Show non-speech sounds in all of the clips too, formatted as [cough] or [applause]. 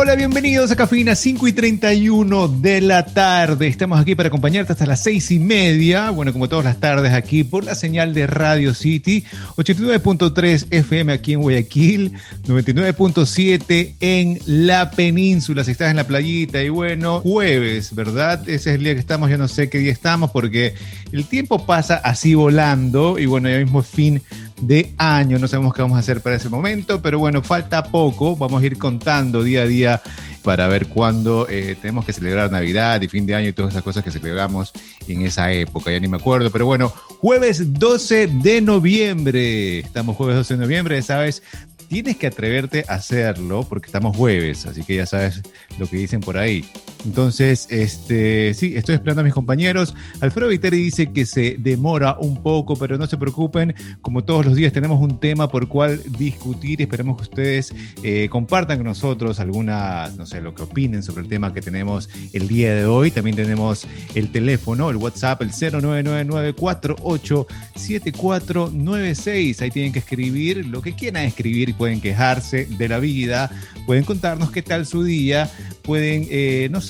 hola, bienvenidos a Cafeína 5 y 31 de la tarde. Estamos aquí para acompañarte hasta las 6 y media. Bueno, como todas las tardes aquí por la señal de Radio City, 89.3 FM aquí en Guayaquil, 99.7 en la península, si estás en la playita. Y bueno, jueves, ¿verdad? Ese es el día que estamos, ya no sé qué día estamos porque el tiempo pasa así volando y bueno, ya mismo fin de año. No sabemos qué vamos a hacer para ese momento, pero bueno, falta poco. Vamos a ir contando día a día para ver cuándo eh, tenemos que celebrar Navidad y fin de año y todas esas cosas que celebramos en esa época. Ya ni me acuerdo, pero bueno, jueves 12 de noviembre. Estamos jueves 12 de noviembre, ¿sabes? Tienes que atreverte a hacerlo porque estamos jueves, así que ya sabes lo que dicen por ahí. Entonces, este, sí, estoy esperando a mis compañeros. Alfredo Viteri dice que se demora un poco, pero no se preocupen. Como todos los días tenemos un tema por cual discutir. Esperemos que ustedes eh, compartan con nosotros alguna, no sé, lo que opinen sobre el tema que tenemos el día de hoy. También tenemos el teléfono, el WhatsApp, el 0999487496. Ahí tienen que escribir lo que quieran escribir y pueden quejarse de la vida. Pueden contarnos qué tal su día. Pueden, eh, no sé,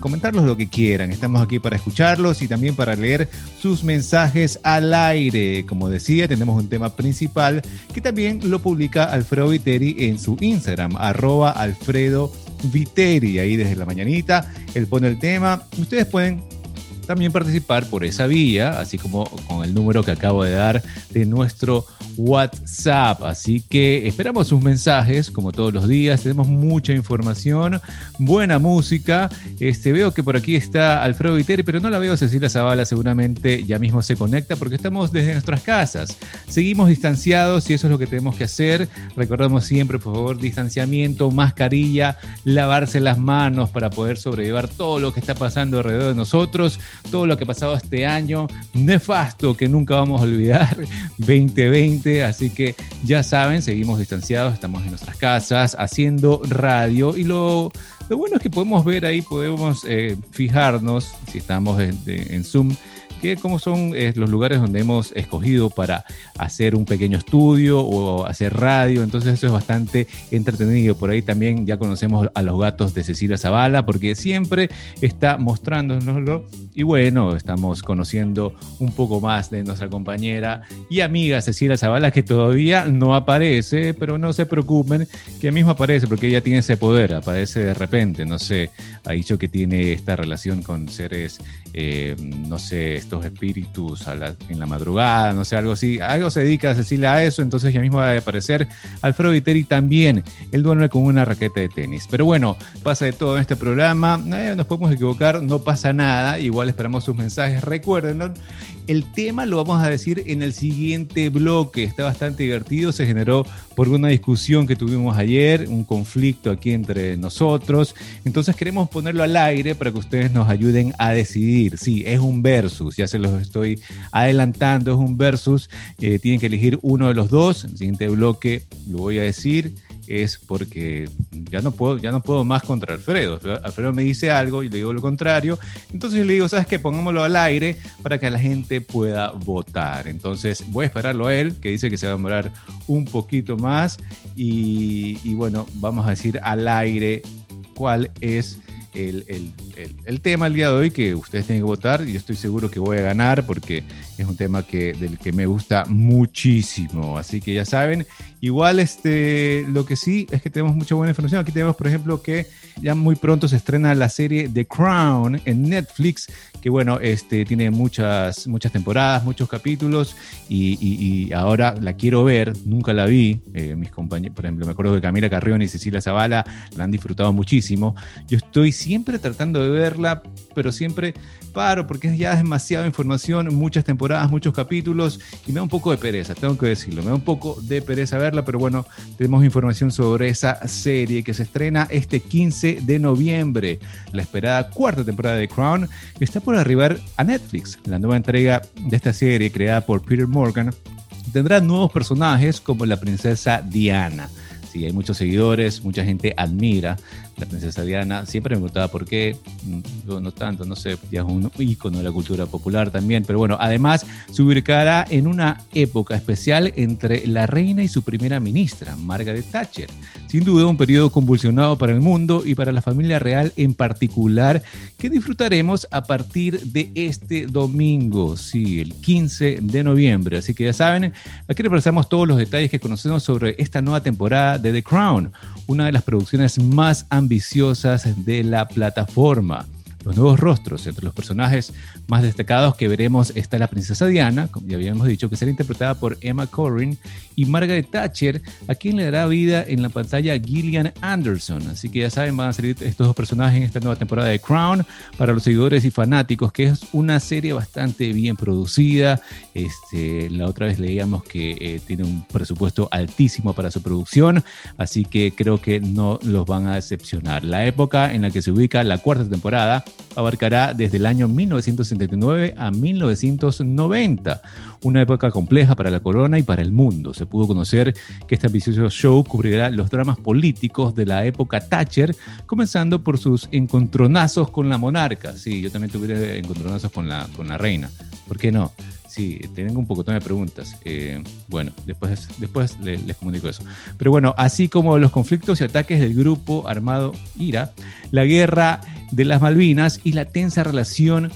comentarlos lo que quieran. Estamos aquí para escucharlos y también para leer sus mensajes al aire. Como decía, tenemos un tema principal que también lo publica Alfredo Viteri en su Instagram, arroba Alfredo. Ahí desde la mañanita, él pone el tema. Ustedes pueden también participar por esa vía, así como con el número que acabo de dar de nuestro WhatsApp. Así que esperamos sus mensajes, como todos los días. Tenemos mucha información, buena música. Este, veo que por aquí está Alfredo Viteri, pero no la veo Cecilia Zavala. Seguramente ya mismo se conecta porque estamos desde nuestras casas. Seguimos distanciados y eso es lo que tenemos que hacer. Recordamos siempre, por favor, distanciamiento, mascarilla, lavarse las manos para poder sobrellevar todo lo que está pasando alrededor de nosotros, todo lo que ha pasado este año nefasto que nunca vamos a olvidar, [laughs] 2020 así que ya saben, seguimos distanciados, estamos en nuestras casas haciendo radio y lo, bueno es que podemos ver ahí, podemos eh, fijarnos, si estamos en Zoom, cómo son eh, los lugares donde hemos escogido para hacer un pequeño estudio o hacer radio. Entonces eso es bastante entretenido. Por ahí también ya conocemos a los gatos de Cecilia Zavala porque siempre está mostrándonoslo. Y bueno, estamos conociendo un poco más de nuestra compañera y amiga Cecilia Zavala que todavía no aparece, pero no se preocupen que mismo aparece porque ella tiene ese poder, aparece de repente, no sé, ha dicho que tiene esta relación con seres, eh, no sé, estos espíritus en la madrugada, no sé, algo así. Algo se dedica Cecilia a eso, entonces ya mismo va a aparecer. Alfredo Viteri también, él duerme con una raqueta de tenis. Pero bueno, pasa de todo en este programa, eh, nos podemos equivocar, no pasa nada, igual esperamos sus mensajes. Recuerden, el tema lo vamos a decir en el siguiente bloque. Está bastante divertido. Se generó por una discusión que tuvimos ayer, un conflicto aquí entre nosotros. Entonces queremos ponerlo al aire para que ustedes nos ayuden a decidir. Sí, es un versus. Ya se los estoy adelantando. Es un versus. Eh, tienen que elegir uno de los dos. El siguiente bloque lo voy a decir es porque ya no puedo, ya no puedo más contra Alfredo. Alfredo me dice algo y le digo lo contrario. Entonces yo le digo, ¿sabes qué? Pongámoslo al aire para que la gente pueda votar. Entonces voy a esperarlo a él, que dice que se va a demorar un poquito más. Y, bueno, vamos a decir al aire cuál es el, el, el, tema el día de hoy que ustedes tienen que votar y yo estoy seguro que voy a ganar porque es un tema que, del que me gusta muchísimo. Así que ya saben, igual este, lo que sí es que tenemos mucha buena información. Aquí tenemos, por ejemplo, que ya muy pronto se estrena la serie The Crown en Netflix, que bueno, este, tiene muchas, muchas temporadas, muchos capítulos y, ahora la quiero ver, nunca la vi. Eh, mis compañeros, por ejemplo, me acuerdo que Camila Carrión y Cecilia Zavala la han disfrutado muchísimo. Yo estoy siempre tratando de verla, pero siempre paro porque ya es demasiada información, muchas temporadas, muchos capítulos y me da un poco de pereza, tengo que decirlo, me da un poco de pereza verla, pero bueno, tenemos información sobre esa serie que se estrena este 15 de noviembre, la esperada cuarta temporada de Crown, está por arribar a Netflix, la nueva entrega de esta serie creada por Peter Morgan tendrá nuevos personajes como la princesa Diana. Sí, hay muchos seguidores, mucha gente admira la princesa Diana. Siempre me preguntaba por qué, mm, no tanto, no sé, ya es un ícono de la cultura popular también, pero bueno, además se ubicará en una época especial entre la reina y su primera ministra, Margaret Thatcher. Sin duda un periodo convulsionado para el mundo y para la familia real en particular, que disfrutaremos a partir de este domingo, sí, el 15 de noviembre. Así que ya saben, aquí repasamos todos los detalles que conocemos sobre esta nueva temporada de The Crown, una de las producciones más ambiciosas de la plataforma los nuevos rostros. Entre los personajes más destacados que veremos está la princesa Diana, como ya habíamos dicho, que será interpretada por Emma Corrin, y Margaret Thatcher, a quien le dará vida en la pantalla Gillian Anderson. Así que ya saben, van a salir estos dos personajes en esta nueva temporada de Crown para los seguidores y fanáticos, que es una serie bastante bien producida. Este, la otra vez leíamos que eh, tiene un presupuesto altísimo para su producción, así que creo que no los van a decepcionar. La época en la que se ubica la cuarta temporada abarcará desde el año 1979 a 1990, una época compleja para la corona y para el mundo. Se pudo conocer que este ambicioso show cubrirá los dramas políticos de la época Thatcher, comenzando por sus encontronazos con la monarca. Sí, yo también tuve encontronazos con la, con la reina. ¿Por qué no? Sí, tengo un poco de preguntas. Eh, bueno, después, después les, les, comunico eso. Pero bueno, así como los conflictos y ataques del grupo armado IRA, la guerra de las Malvinas y la tensa relación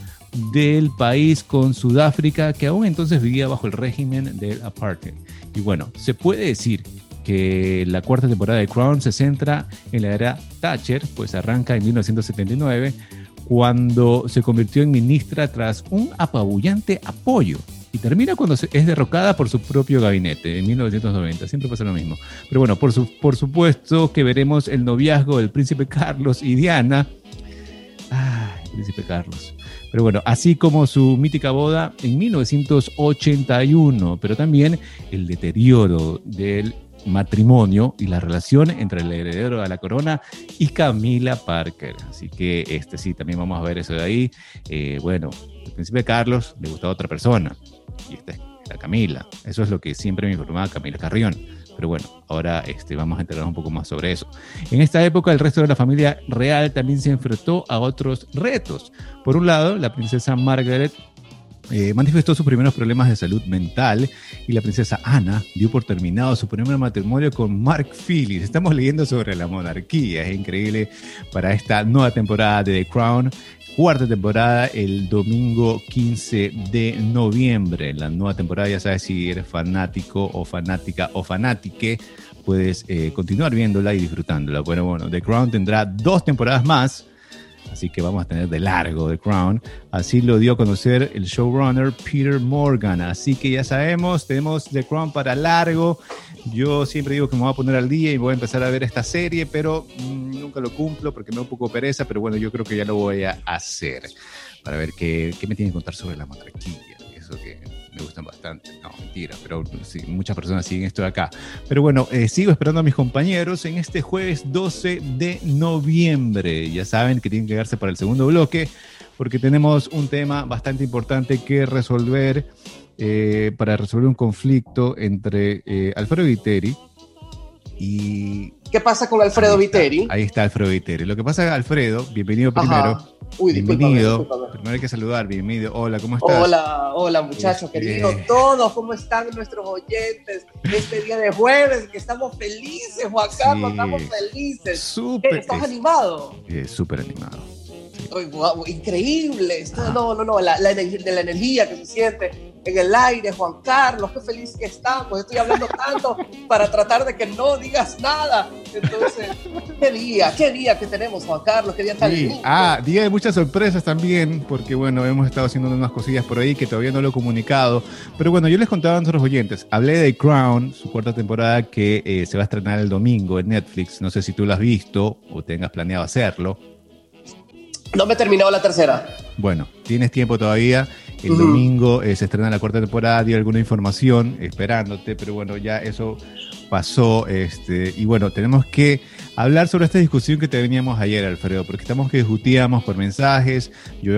del país con Sudáfrica, que aún entonces vivía bajo el régimen del apartheid. Y bueno, se puede decir que la cuarta temporada de Crown se centra en la era Thatcher, pues arranca en 1979 cuando se convirtió en ministra tras un apabullante apoyo y termina cuando es derrocada por su propio gabinete en 1990. Siempre pasa lo mismo. Pero bueno, por, por supuesto que veremos el noviazgo del príncipe Carlos y Diana. Ay, príncipe Carlos. Pero bueno, así como su mítica boda en 1981, pero también el deterioro del matrimonio y la relación entre el heredero de la corona y Camila Parker. Así que este sí, también vamos a ver eso de ahí. Eh, bueno, el príncipe Carlos le gustaba otra persona y esta es la Camila. Eso es lo que siempre me informaba Camila Carrión. Pero bueno, ahora este, vamos a enterarnos un poco más sobre eso. En esta época, el resto de la familia real también se enfrentó a otros retos. Por un lado, la princesa Margaret eh, manifestó sus primeros problemas de salud mental y la princesa Ana dio por terminado su primer matrimonio con Mark Phillips. Estamos leyendo sobre la monarquía, es increíble para esta nueva temporada de The Crown. Cuarta temporada el domingo 15 de noviembre. La nueva temporada, ya sabes si eres fanático o fanática o fanátique, puedes eh, continuar viéndola y disfrutándola. Bueno, bueno, The Crown tendrá dos temporadas más así que vamos a tener de largo The Crown. Así lo dio a conocer el showrunner Peter Morgan. Así que ya sabemos, tenemos The Crown para largo. Yo siempre digo que me voy a poner al día y voy a empezar a ver esta serie, pero mm, nunca lo cumplo porque me da un poco pereza, pero bueno, yo creo que ya lo voy a hacer para ver qué, me tiene que contar sobre la monarquía. Eso que me gustan bastante. No, mentira, pero sí, muchas personas siguen esto de acá. Pero bueno, eh, sigo esperando a mis compañeros en este jueves 12 de noviembre. Ya saben que tienen que quedarse para el segundo bloque porque tenemos un tema bastante importante que resolver eh, para resolver un conflicto entre eh, Alfredo Viteri y... ¿Qué pasa con Alfredo ahí Viteri? ahí está Alfredo Viteri. Lo que pasa, Alfredo, bienvenido primero. Uy, bienvenido. discúlpame. Primero hay que saludar, bienvenido. Hola, ¿cómo estás? Hola, hola muchachos, Este- queridos todos, ¿cómo están nuestros oyentes este día de jueves? Que estamos felices, Juan Carlos, Sí. estamos felices. ¿Qué, Súper, ¿Estás es- animado? eh, súper animado. Ay, guau, increíble, esto, no, no, no, la, la la energía que se siente en el aire, Juan Carlos, qué feliz que estamos, estoy hablando tanto para tratar de que no digas nada, entonces, qué día, qué día que tenemos, Juan Carlos, qué día tan Sí. lindo. Ah, día de muchas sorpresas también, porque bueno, hemos estado haciendo unas cosillas por ahí que todavía no lo he comunicado. Pero bueno, yo les contaba a nuestros oyentes, hablé de Crown, su cuarta temporada que eh, se va a estrenar el domingo en Netflix. No sé si tú lo has visto o tengas planeado hacerlo. No me he terminado la tercera. Bueno, tienes tiempo todavía. El domingo eh, se estrena la cuarta temporada, di alguna información esperándote, pero bueno, ya eso pasó. Este, y bueno, tenemos que hablar sobre esta discusión que teníamos ayer, Alfredo, porque estamos que discutíamos por mensajes, yo,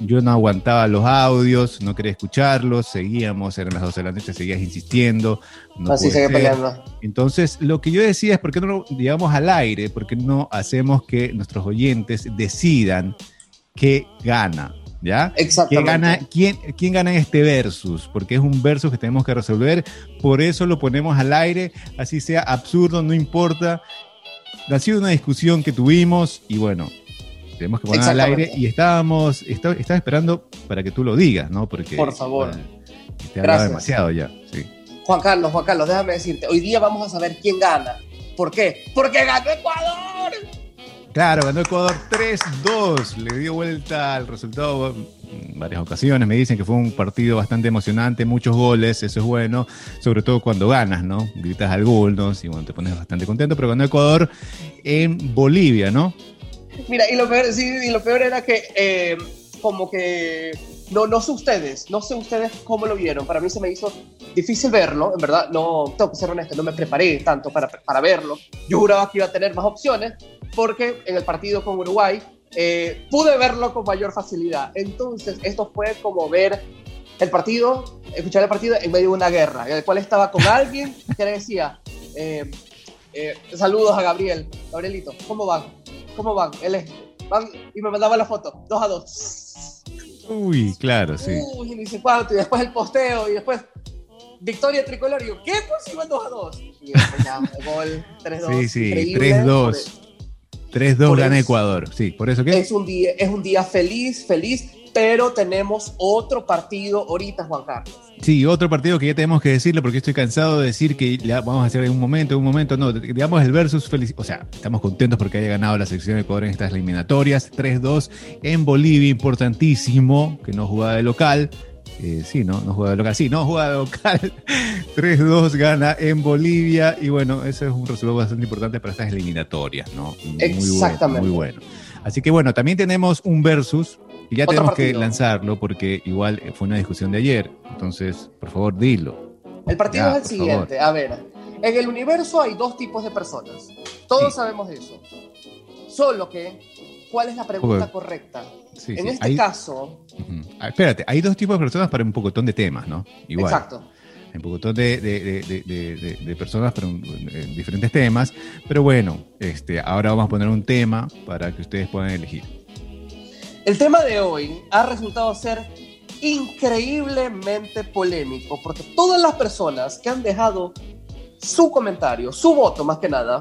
yo no aguantaba los audios, no quería escucharlos, seguíamos, eran las 12 de la noche, seguías insistiendo. No Así sigue peleando. Entonces, lo que yo decía es, ¿por qué no lo llevamos al aire? ¿Por qué no hacemos que nuestros oyentes decidan qué gana? ¿Ya? Exactamente. ¿Quién gana, quién, ¿Quién gana en este versus? Porque es un versus que tenemos que resolver, por eso lo ponemos al aire, así sea absurdo, no importa. Ha sido una discusión que tuvimos y bueno, tenemos que poner al aire y estábamos, estaba, esperando para que tú lo digas, ¿no? Porque, por favor. te hablaba demasiado ya, sí. Juan Carlos, Juan Carlos, déjame decirte, hoy día vamos a saber quién gana. ¿Por qué? Porque ganó Ecuador. Claro, ganó Ecuador 3-2, le dio vuelta al resultado en varias ocasiones. Me dicen que fue un partido bastante emocionante, muchos goles, eso es bueno, sobre todo cuando ganas, ¿no? Gritas algunos y bueno, te pones bastante contento, pero ganó Ecuador en Bolivia, ¿no? Mira, y lo peor, sí, y lo peor era que eh, como que no, no sé ustedes, no sé ustedes cómo lo vieron. Para mí se me hizo difícil verlo, en verdad, no, tengo que ser honesto, no me preparé tanto para, para verlo. Yo juraba que iba a tener más opciones, porque en el partido con Uruguay eh, pude verlo con mayor facilidad. Entonces, esto fue como ver el partido, escuchar el partido en medio de una guerra, en el cual estaba con [laughs] alguien que le decía, eh, eh, saludos a Gabriel, Gabrielito, ¿cómo van? ¿Cómo van? Él es, van, y me mandaba la foto, dos a dos. Uy, claro, sí. Uy, y dice cuánto, y después el posteo, y después victoria tricolor, y yo, ¿qué? Pues iban 2 a 2. Y después ya, gol 3-2. Sí, sí, 3-2. 3-2 gana Ecuador, sí, por eso que... Es un, día, es un día feliz, feliz, pero tenemos otro partido ahorita, Juan Carlos. Sí, otro partido que ya tenemos que decirle porque estoy cansado de decir que ya vamos a hacer en un momento, en un momento, no, digamos el versus feliz, o sea, estamos contentos porque haya ganado la selección de Ecuador en estas eliminatorias, 3-2 en Bolivia, importantísimo, que no jugaba de local, eh, sí, ¿no? No juega de local. Sí, no juega de local. [laughs] 3-2 gana en Bolivia. Y bueno, ese es un resultado bastante importante para estas eliminatorias, ¿no? Exactamente. Muy bueno, Así que bueno, también tenemos un versus. Y ya tenemos que lanzarlo porque igual fue una discusión de ayer. Entonces, por favor, dilo. El partido es el siguiente. A ver, en el universo hay dos tipos de personas. Todos sabemos eso. Solo que, ¿cuál es la pregunta correcta? en este caso. Ah, espérate, hay dos tipos de personas para un pocotón de temas, ¿no? Igual. Exacto. Hay un pocotón de, de, personas para diferentes temas. Pero bueno, este, ahora vamos a poner un tema para que ustedes puedan elegir. El tema de hoy ha resultado ser increíblemente polémico porque todas las personas que han dejado su comentario, su voto más que nada,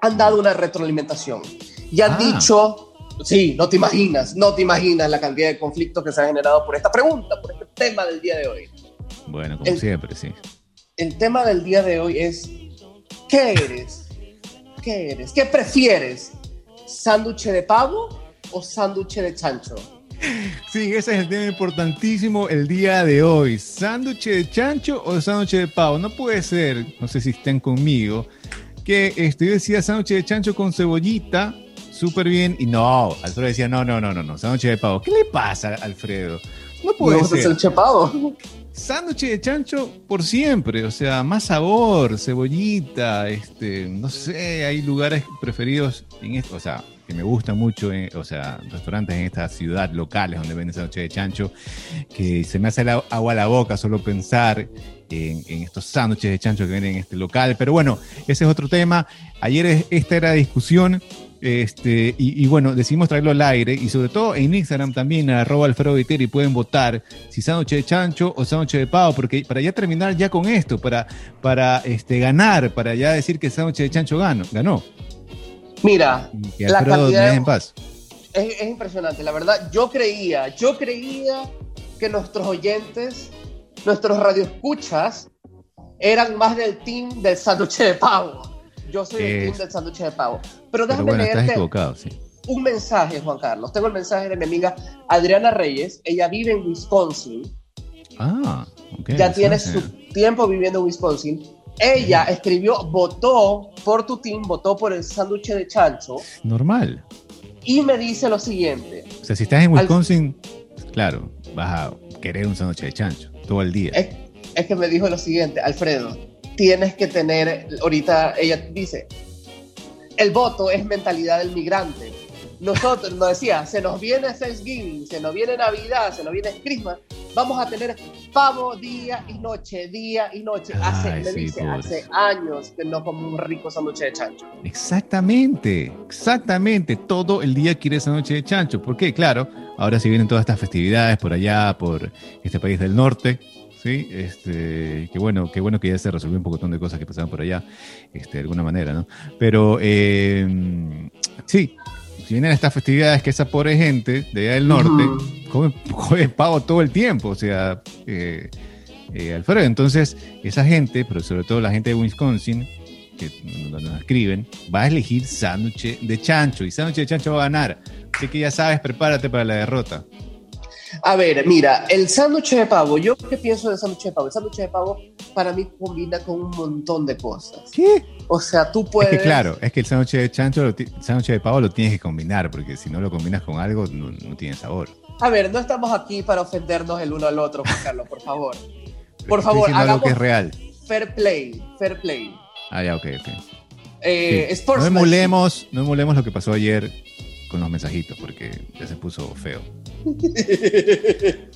han dado una retroalimentación y han ah. dicho Sí, no te imaginas, no te imaginas la cantidad de conflictos que se han generado por esta pregunta, por este tema del día de hoy. Bueno, como siempre, sí. El tema del día de hoy es, ¿qué eres? ¿Qué eres? ¿Qué prefieres? ¿Sándwich de pavo o sándwich de chancho? Sí, ese es el tema importantísimo el día de hoy. ¿Sándwich de chancho o sándwich de pavo? No puede ser, no sé si estén conmigo, que este, yo decía sándwich de chancho con cebollita súper bien. Y no, Alfredo decía, no, no, no, no, no, sándwich de pavo. ¿Qué le pasa, Alfredo? No puede ser. sándwich de pavo? Sándwich de chancho por siempre, o sea, más sabor, cebollita, este, no sé, hay lugares preferidos en esto, o sea, que me gusta mucho, eh, o sea, restaurantes en esta ciudad locales donde venden sándwich de chancho, que se me hace agua a la boca solo pensar en, en estos sándwiches de chancho que venden en este local. Pero bueno, ese es otro tema. Ayer esta era discusión este, y, bueno, decidimos traerlo al aire y sobre todo en Instagram también, arroba Alfredo Viteri, pueden votar si sándwich de chancho o sándwich de pavo, porque para ya terminar ya con esto, para, para este, ganar, para ya decir que sándwich de chancho ganó. ganó. Mira, la cantidad en paz. Es, es impresionante, la verdad, yo creía, yo creía que nuestros oyentes, nuestros radioescuchas, eran más del team del sándwich de pavo. Yo soy el team del sándwich de pavo. Pero déjame leerte un mensaje, Juan Carlos. Tengo el mensaje de mi amiga Adriana Reyes. Ella vive en Wisconsin. Ah, ok. Ya tiene su tiempo viviendo en Wisconsin. Ella escribió, votó por tu team, votó por el sándwich de chancho. Normal. Y me dice lo siguiente. O sea, si estás en Wisconsin, claro, vas a querer un sándwich de chancho todo el día. es que me dijo lo siguiente, Alfredo, tienes que tener, ahorita ella dice, el voto es mentalidad del migrante. Nosotros, nos decía, se nos viene Thanksgiving, se nos viene Navidad, se nos viene Christmas, vamos a tener pavo día y noche, día y noche. Hace, Ay, me sí, dice, pobre. hace años que no como un rico sándwich de chancho. Exactamente, exactamente. Todo el día quiere esa noche de chancho. ¿Por qué? Claro, ahora si vienen todas estas festividades por allá, por este país del norte, ¿sí? Este, qué bueno, qué bueno que ya se resolvió un poquitón de cosas que pasaban por allá, este, de alguna manera, ¿no? Pero eh, sí, si vienen estas festividades que esa pobre gente de allá del norte Ujú. come, come pavo todo el tiempo, o sea, eh, eh, Alfredo, entonces esa gente, pero sobre todo la gente de Wisconsin, que nos, nos escriben, va a elegir sándwich de chancho y sándwich de chancho va a ganar. Así que ya sabes, prepárate para la derrota. A ver, mira, el sándwich de pavo, yo qué pienso del sándwich de pavo. El sándwich de pavo para mí combina con un montón de cosas. ¿Qué? O sea, tú Es puedes... que claro, es que el sándwich de chancho, el sándwich de pavo lo tienes que combinar, porque si no lo combinas con algo, no, no tiene sabor. A ver, no estamos aquí para ofendernos el uno al otro, Juan Carlos, por favor. [laughs] Por favor, diciendo algo hagamos- que es real. Fair play, fair play. Ah, ya, ok, ok. Eh, Sí. No emulemos, no emulemos lo que pasó ayer con los mensajitos, porque ya se puso feo. [laughs] Oye,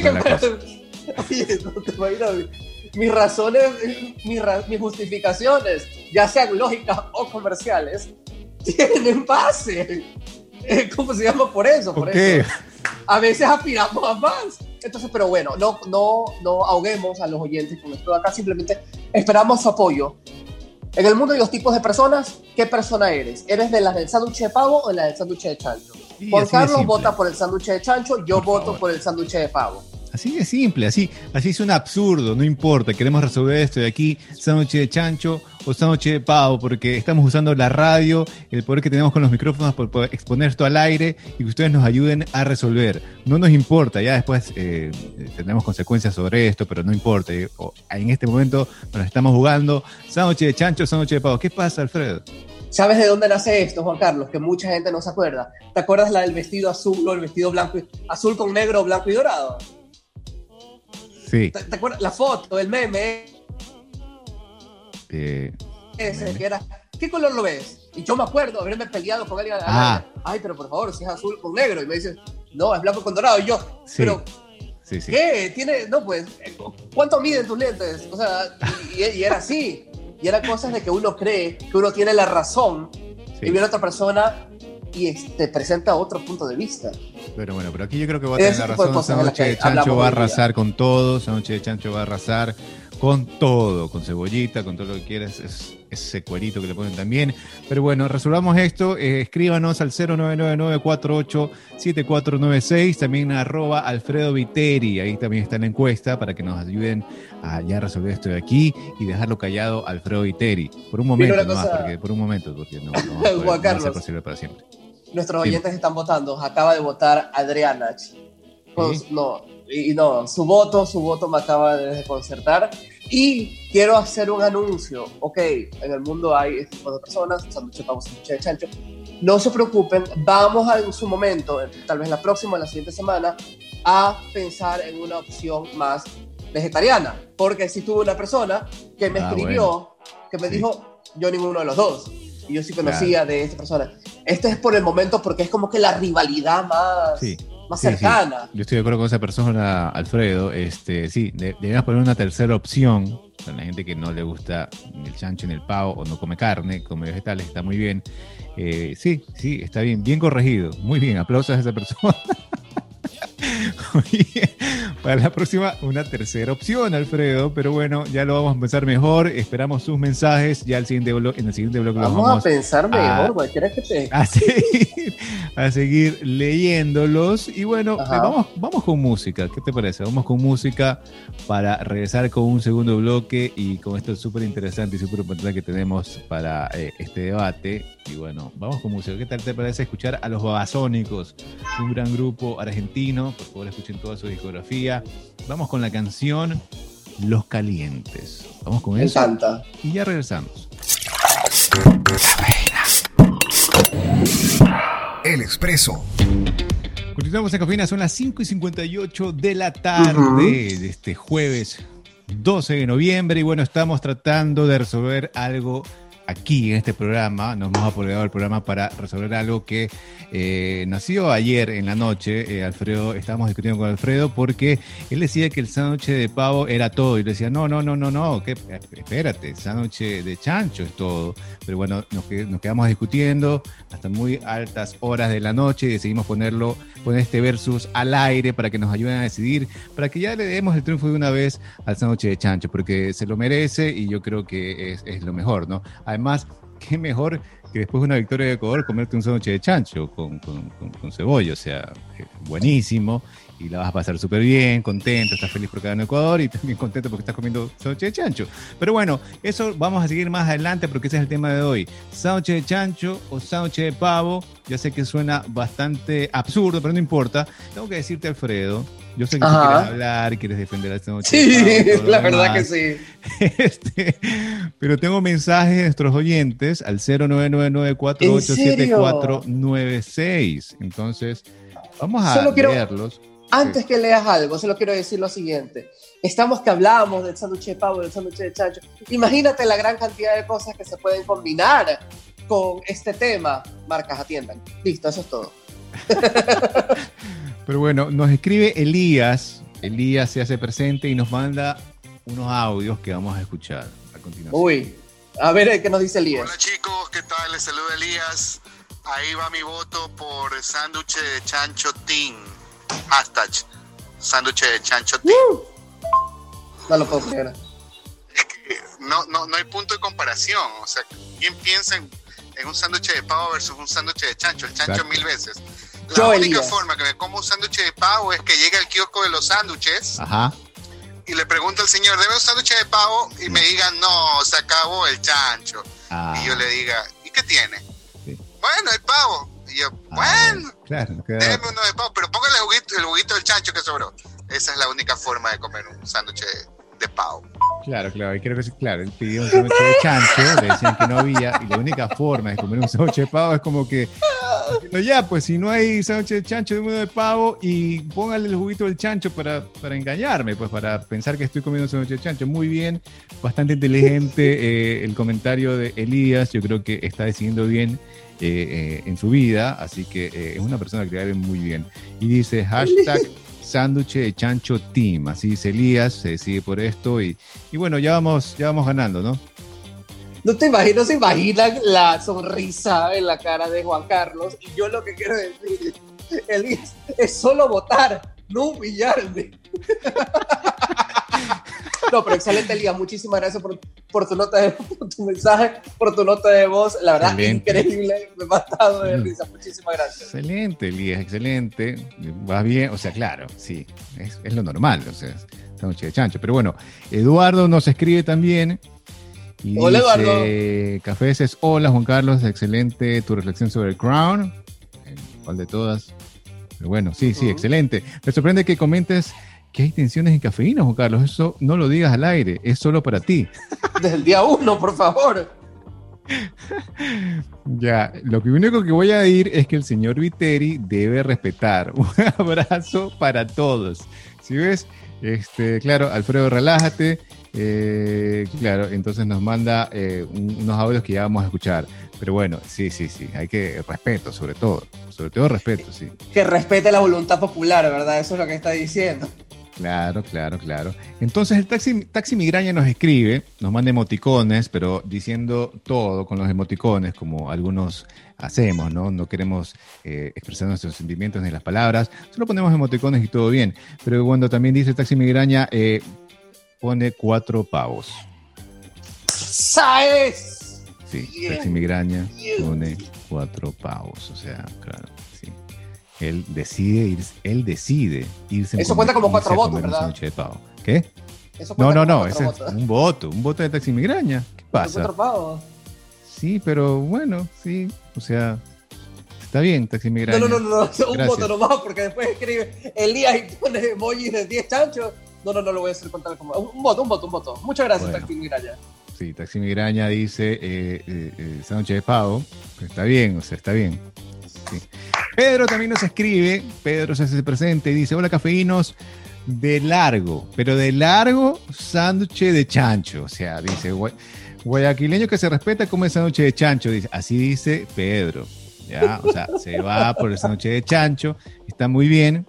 que oye, no te imaginas, mis razones, mis, ra- mis justificaciones, ya sean lógicas o comerciales, [laughs] tienen base. Eh, ¿Cómo se llama por eso? ¿Por eso. A veces aspiramos a más. Entonces, pero bueno, no, no, no ahoguemos a los oyentes con esto de acá, simplemente esperamos su apoyo. En el mundo hay dos tipos de personas. ¿Qué persona eres? ¿Eres de las del sándwich de pavo o de las del sándwich de chancho? Juan de Carlos vota por el sándwich de chancho, yo Por voto favor. por el sándwich de pavo. Así de simple, así, así es un absurdo, no importa, queremos resolver esto de aquí, sándwich de chancho o sándwich de pavo, porque estamos usando la radio, el poder que tenemos con los micrófonos por poder exponer esto al aire y que ustedes nos ayuden a resolver. No nos importa, ya después eh, tendremos consecuencias sobre esto, pero no importa. eh, En este momento nos estamos jugando sándwich de chancho, sándwich de pavo. ¿Qué pasa, Alfredo? ¿Sabes de dónde nace esto, Juan Carlos? Que mucha gente no se acuerda. ¿Te acuerdas la del vestido azul o el vestido blanco, azul con negro, blanco y dorado? Sí. ¿Te, te acuerdas la foto, el meme eh, ese Meme. que era? ¿Qué color lo ves? Y yo me acuerdo haberme peleado con alguien. Ah. Ay, pero por favor, si es azul con negro. Y me dice, no, es blanco con dorado. Y yo, Sí. pero sí, sí. ¿Qué? Tiene, no, pues, ¿cuánto miden tus lentes? O sea, y, y era así. Y eran cosas de que uno cree que uno tiene la razón y viene otra persona y te presenta otro punto de vista. Pero bueno, pero aquí yo creo que va a tener la razón. cosas de chancho va a arrasar con todo. Sándwich de chancho va a arrasar con todo. Con cebollita, con todo lo que quieras. Es, ese cuerito que le ponen también. Pero bueno, resolvamos esto. Eh, escríbanos al 0999487496. También arroba Alfredo Viteri. Ahí también está la encuesta para que nos ayuden a ya resolver esto de aquí y dejarlo callado Alfredo Viteri. Por un momento nomás, cosa- porque por un momento, porque no, no, va a [laughs] Juan poder- no va a ser posible para siempre. Nuestros Sí. oyentes están votando. Acaba de votar Adriana. Con- Sí. No, y no, su voto, su voto me acaba de desconcertar. Y quiero hacer un anuncio. Ok, en el mundo hay este tipo de personas, sándwich de pavo, sándwich de chancho. No se preocupen, vamos a, en su momento, tal vez la próxima la siguiente semana, a pensar en una opción más vegetariana. Porque si tuve una persona que me Ah, escribió, que me Sí. dijo, yo ninguno de los dos. Y yo sí conocía de esta persona. Este es por el momento porque es como que la rivalidad más, Sí. más Sí, sí. cercana. Yo estoy de acuerdo con esa persona, Alfredo. Este, sí, de- deberíamos poner una tercera opción para la gente que no le gusta ni el chancho ni el pavo o no come carne, come vegetales, está muy bien. Eh, sí, sí, está bien, bien corregido. Muy bien, aplausos a esa persona. [laughs] Muy bien. Para la próxima, una tercera opción, Alfredo. Pero bueno, ya lo vamos a pensar mejor. Esperamos sus mensajes. Ya el siguiente blog, en el siguiente blog los Vamos, vamos a pensar mejor, a- güey. ¿Quieres que te.? a seguir, a seguir leyéndolos. Y bueno, Ajá. eh, vamos, vamos con música. ¿Qué te parece? Vamos con música para regresar con un segundo bloque y con esto súper interesante y súper importante que tenemos para eh, este debate. Y bueno, vamos con música. ¿Qué tal te parece escuchar a los Babasónicos? Un gran grupo argentino. Por favor, escuchen toda su discografía. Vamos con la canción Los Calientes. Vamos con Me eso encanta. y ya regresamos. El Expreso. Continuamos en Cafeína, son las 5 y 58 de la tarde de este jueves 12 de noviembre y bueno, estamos tratando de resolver algo aquí en este programa, nos hemos apoderado del programa para resolver algo que eh, nació ayer en la noche. Eh, Alfredo, estábamos discutiendo con Alfredo porque él decía que el sándwich de pavo era todo. Y le decía, no, no, no, no, no, que, espérate, el sándwich de chancho es todo. Pero bueno, nos, nos, quedamos discutiendo hasta muy altas horas de la noche y decidimos ponerlo, poner este versus al aire para que nos ayuden a decidir, para que ya le demos el triunfo de una vez al sándwich de chancho, porque se lo merece y yo creo que es, es lo mejor, ¿no? Además, qué mejor que después de una victoria de Ecuador comerte un sándwich de chancho con, con, cebolla, o sea, eh, buenísimo, y la vas a pasar súper bien, contento, estás feliz porque en Ecuador y también contento porque estás comiendo sándwich de chancho. Pero bueno, eso vamos a seguir más adelante porque ese es el tema de hoy. Sándwich de chancho o sándwich de pavo, ya sé que suena bastante absurdo, pero no importa. Tengo que decirte, Alfredo, yo sé que tú quieres hablar, quieres defender a esta noche. Sí, [laughs] la verdad que sí. [laughs] Este, pero tengo mensajes de nuestros oyentes al 0999487496. Entonces, vamos a leerlos. Antes que leas algo, solo quiero decir lo siguiente. Estamos que hablamos del sándwich de pavo, del sándwich de chancho. Imagínate la gran cantidad de cosas que se pueden combinar con este tema. Marcas atiendan. Listo, eso es todo. [laughs] Pero bueno, nos escribe Elías. Elías se hace presente y nos manda unos audios que vamos a escuchar a continuación. Uy, a ver qué nos dice Elías. Hola chicos, ¿qué tal? Les saluda Elías. Ahí va mi voto por sándwich de chancho team. Hashtag sándwich de chancho. Uh, no lo puedo creer. Es que no, no, no hay punto de comparación. O sea, ¿quién piensa en, un sándwich de pavo versus un sándwich de chancho? El chancho mil veces. La única forma que me como un sándwich de pavo es que llegue al kiosco de los sándwiches y le pregunto al señor, ¿debe un sándwich de pavo? Y me digan, no, se acabó el chancho. Ah. Y yo le diga, ¿y qué tiene? Bueno, el pavo. Y yo, ah, bueno, claro, déme uno de pavo, pero póngale el juguito, el juguito del chancho que sobró. Esa es la única forma de comer un sándwich de, de pavo. Claro, claro, y creo que claro, él pidió un sándwich de chancho, le decían que no había, y la única forma de comer un sándwich de pavo es como que, no, ya, pues si no hay sándwich de chancho, de uno de pavo, y póngale el juguito del chancho para, para engañarme, pues para pensar que estoy comiendo un sándwich de chancho. Muy bien, bastante inteligente eh, el comentario de Elías, yo creo que está decidiendo bien. Eh, eh, en su vida, así que es una persona que le muy bien. Y dice hashtag [laughs] sándwich de chancho team. Así dice Elías, se decide por esto y, y bueno, ya vamos, ya vamos ganando, ¿no? No te imaginas, no se imaginan la sonrisa en la cara de Juan Carlos. Y yo lo que quiero decir, Elías, es solo votar, no humillarme. [laughs] No, pero excelente, Elías. Muchísimas gracias por, por, tu nota de, por tu mensaje, por tu nota de voz. La verdad, increíble. Me he matado de mm. risa. Muchísimas gracias. Excelente, Elías, excelente. Va bien, o sea, claro, sí, es, es lo normal, o sea, esta noche de chancho. Pero bueno, Eduardo nos escribe también. Y hola, dice, Eduardo. es hola, Juan Carlos, excelente tu reflexión sobre el Crown. ¿Cuál de todas? Pero bueno, sí, sí, excelente. Me sorprende que comentes que hay tensiones en cafeína, Juan Carlos. Eso no lo digas al aire, es solo para ti. [laughs] Desde el día uno, por favor. [laughs] Ya, lo único que voy a decir es que el señor Viteri debe respetar. [laughs] Un abrazo para todos. Si ves, este, claro, Alfredo, relájate. Eh, claro, entonces nos manda eh, unos audios que ya vamos a escuchar. Pero bueno, sí, sí, sí, hay que respeto, sobre todo. Sobre todo respeto, sí. Que respete la voluntad popular, ¿verdad? Eso es lo que está diciendo. Claro, claro, claro. Entonces el taxi, taxi migraña nos escribe, nos manda emoticones, pero diciendo todo con los emoticones, como algunos hacemos, ¿no? No queremos eh, expresar nuestros sentimientos ni las palabras, solo ponemos emoticones y todo bien. Pero cuando también dice taxi migraña, eh, pone cuatro pavos. ¿Sabes? Sí, taxi migraña pone cuatro pavos, o sea, claro. Él decide, ir, él decide irse. Eso cuenta como cuatro votos, ¿verdad? ¿Qué? no, no, no, ese es un voto, un voto de taxi migraña. ¿Qué pasa? Sí, pero bueno, sí, o sea, está bien, taxi migraña. No, no, no, no, un voto nomás, porque después escribe Elías y pone emojis de 10 chanchos. No, no, no lo voy a hacer contar como. Un voto, un voto, un voto. Muchas gracias, taxi migraña. Sí, Taxi Migraña dice eh, eh, eh, esa noche de pavo. Está bien, o sea, está bien. Pedro también nos escribe, Pedro se hace presente y dice, hola cafeínos, de largo, pero de largo sándwich de chancho. O sea, dice, Guayaquileño que se respeta come sándwich de chancho, dice. Así dice Pedro. ¿ya? O sea, se va por el sándwich de chancho, está muy bien,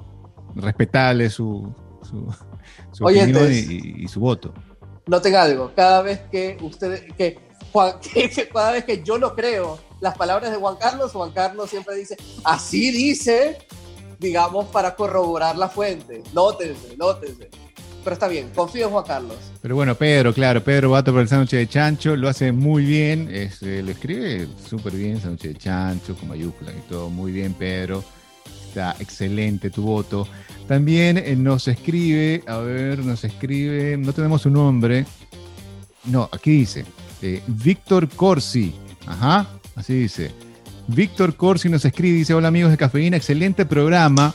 respetable su, su, opinión y, su voto. Noten algo, cada vez que ustedes, que, [laughs] que, cada vez que yo lo creo, las palabras de Juan Carlos, Juan Carlos siempre dice, así dice, digamos, para corroborar la fuente. Nótense, nótense. Pero está bien, confío en Juan Carlos. Pero bueno, Pedro, claro, Pedro Vato por el sándwich de chancho, lo hace muy bien, eh, lo escribe súper bien, sándwich de chancho, con mayúsculas y todo, muy bien, Pedro. Está excelente tu voto. También eh, nos escribe, a ver, nos escribe, no tenemos su nombre. No, aquí dice, eh, Víctor Corsi. Ajá, así dice. Víctor Corsi nos escribe, dice, hola amigos de Cafeína, excelente programa.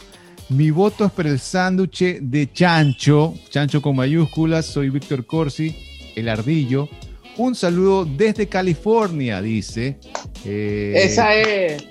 Mi voto es para el sándwich de chancho, chancho con mayúsculas. Soy Víctor Corsi, el ardillo. Un saludo desde California, dice. Eh, Esa es.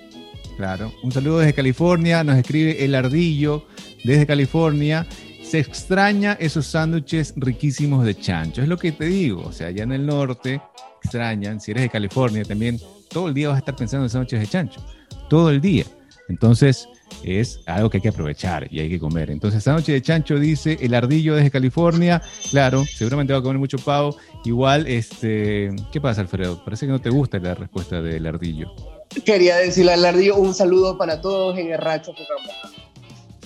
Claro, un saludo desde California. Nos escribe el ardillo desde California. Se extraña esos sándwiches riquísimos de chancho. Es lo que te digo. O sea, allá en el norte extrañan. Si eres de California también, todo el día vas a estar pensando en sándwiches de chancho. Todo el día. Entonces, es algo que hay que aprovechar y hay que comer. Entonces, sándwich de chancho dice el ardillo desde California. Claro, seguramente va a comer mucho pavo. Igual, este, ¿qué pasa, Alfredo? Parece que no te gusta la respuesta del ardillo. Quería decirle al ardillo un saludo para todos en el Racho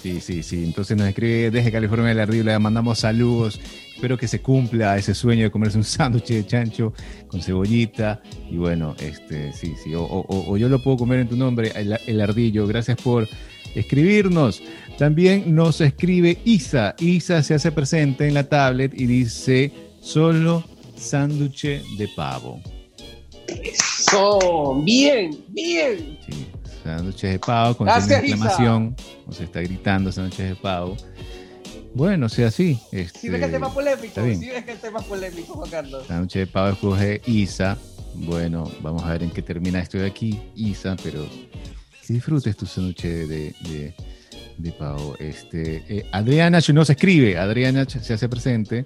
Sí, sí, sí. Entonces nos escribe desde California el Ardillo, le mandamos saludos. Espero que se cumpla ese sueño de comerse un [laughs] sándwich de chancho con cebollita. Y bueno, este, sí, sí. O, yo lo puedo comer en tu nombre, el, ardillo. Gracias por escribirnos. También nos escribe Isa. Isa se hace presente en la tablet y dice solo sándwich de pavo. Eso, bien, bien. Sí sándwiches de pavo, con exclamación, o se está gritando sándwiches de pavo. Bueno, o sea, sí. Este, si ves que el tema polémico, si ves que el tema polémico, Juan Carlos. Sándwiches de pavo escoge Isa. Bueno, vamos a ver en qué termina esto de aquí, Isa, pero que disfrutes tu sándwich de, de, pavo. Este, eh, Adriana no se escribe, Adriana se hace presente.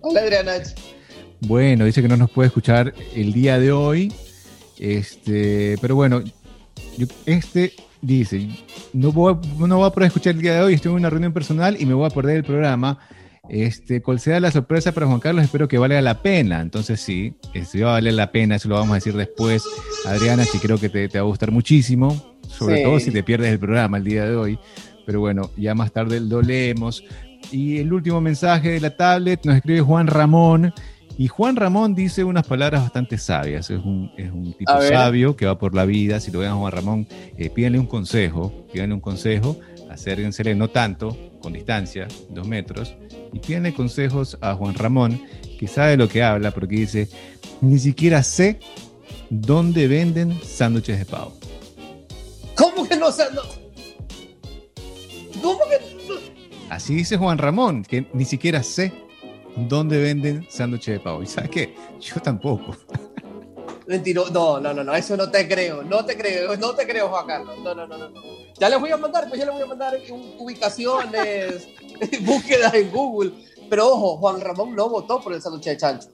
Hola Adriana. Bueno, dice que no nos puede escuchar el día de hoy. Este, pero bueno, este dice, no voy, no voy a poder escuchar el día de hoy, estoy en una reunión personal y me voy a perder el programa. Este, cual sea la sorpresa para Juan Carlos, espero que valga la pena. Entonces sí, si va a valer la pena, eso lo vamos a decir después. Adriana, sí creo que te, va a gustar muchísimo, sobre todo si te pierdes el programa el día de hoy. Pero bueno, ya más tarde lo leemos. Y el último mensaje de la tablet nos escribe Juan Ramón y Juan Ramón dice unas palabras bastante sabias. Es un, es un tipo sabio que va por la vida. Si lo ven a Juan Ramón, eh, pídanle un consejo. Pídanle un consejo. Acérquensele no tanto, con distancia, dos metros. Y pídanle consejos a Juan Ramón, que sabe lo que habla, porque dice: Ni siquiera sé dónde venden sándwiches de pavo. ¿Cómo que no sé? ¿Cómo que.? Así dice Juan Ramón, que ni siquiera sé dónde venden sándwiches de pavo. ¿Y sabes qué? Yo tampoco. Mentiro, no, no, no, no, eso no te creo, no te creo, no te creo, Juan Carlos. No, no, no, no. Ya les voy a mandar, pues ya les voy a mandar ubicaciones, [laughs] búsquedas en Google. Pero ojo, Juan Ramón no votó por el sándwich de chancho.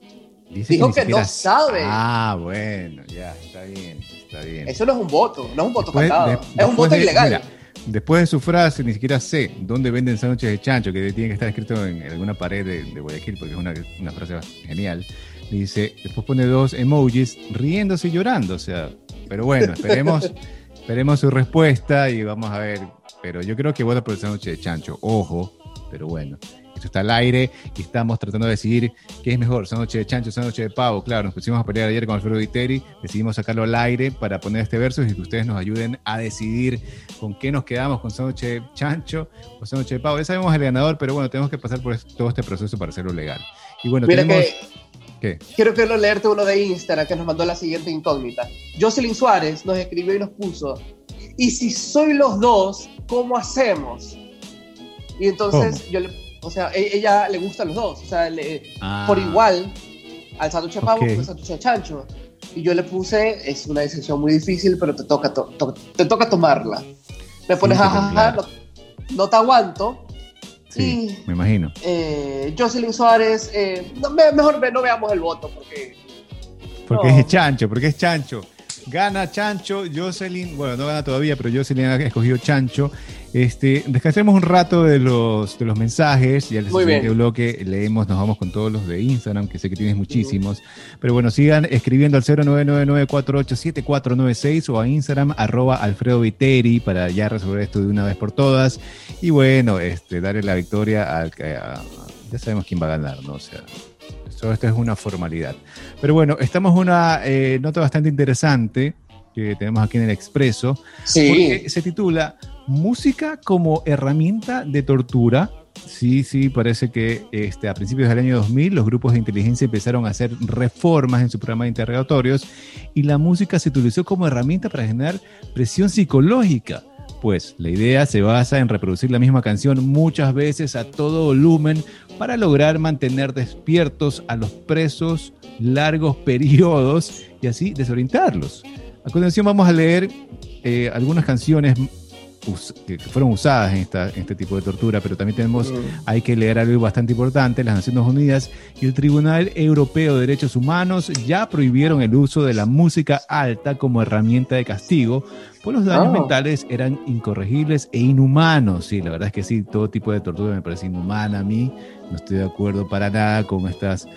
Dijo que, no sabe. Ah, bueno, ya, está bien, está bien. Eso no es un voto, no es un voto cantado, es un voto ilegal. Después de su frase, ni siquiera sé dónde venden sándwiches de chancho, que tiene que estar escrito en alguna pared de, Guayaquil, porque es una, una frase genial. Dice, después pone dos emojis riéndose y llorando. O sea, pero bueno, esperemos, [laughs] esperemos su respuesta y vamos a ver. Pero yo creo que vota por el sándwich de chancho. Ojo, pero bueno está al aire y estamos tratando de decidir qué es mejor, sándwich de chancho, sándwich de pavo. Claro, nos pusimos a pelear ayer con Alfredo Viteri, decidimos sacarlo al aire para poner este verso y que ustedes nos ayuden a decidir con qué nos quedamos, con sándwich de chancho o sándwich de pavo. Ya sabemos el ganador, pero bueno, tenemos que pasar por todo este proceso para hacerlo legal. Y bueno, tenemos... ¿Qué? Quiero, quiero leerte uno de Instagram que nos mandó la siguiente incógnita. Jocelyn Suárez nos escribió y nos puso, ¿y si soy los dos, cómo hacemos? Y entonces yo le o sea, e-, ella le gustan los dos. O sea, ah. por igual al sándwich de pavo okay. al sándwich de chancho. Y yo le puse, es una decisión muy difícil, pero te toca, te toca tomarla. Me pones, jajaja, no, te aguanto. Sí, me imagino. Eh, Jocelyn Suárez, eh, mejor no veamos el voto porque Porque es Chancho, porque es Chancho. Gana Chancho, Jocelyn, bueno, no gana todavía, pero Jocelyn ha escogido Chancho. Este, descansemos un rato de los, de los mensajes y al siguiente bloque leemos, nos vamos con todos los de Instagram, que sé que tienes muchísimos. Pero bueno, sigan escribiendo al 0999487496 o a Instagram arroba Alfredo Viteri para ya resolver esto de una vez por todas. Y bueno, este, darle la victoria al que ya sabemos quién va a ganar, ¿no? O sea, esto, es una formalidad. Pero bueno, estamos en una eh, nota bastante interesante que tenemos aquí en el Expreso. Sí. Porque se titula Música como herramienta de tortura. Sí, sí, parece que este, a principios del año 2000 los grupos de inteligencia empezaron a hacer reformas en su programa de interrogatorios y la música se utilizó como herramienta para generar presión psicológica pues la idea se basa en reproducir la misma canción muchas veces a todo volumen para lograr mantener despiertos a los presos largos periodos y así desorientarlos. A continuación vamos a leer eh, algunas canciones que fueron usadas en, esta, este tipo de tortura, pero también tenemos, hay que leer algo bastante importante, las Naciones Unidas y el Tribunal Europeo de Derechos Humanos ya prohibieron el uso de la música alta como herramienta de castigo, pues los daños ah. mentales eran incorregibles e inhumanos. Sí, la verdad es que sí, todo tipo de tortura me parece inhumana a mí, no estoy de acuerdo para nada con estas...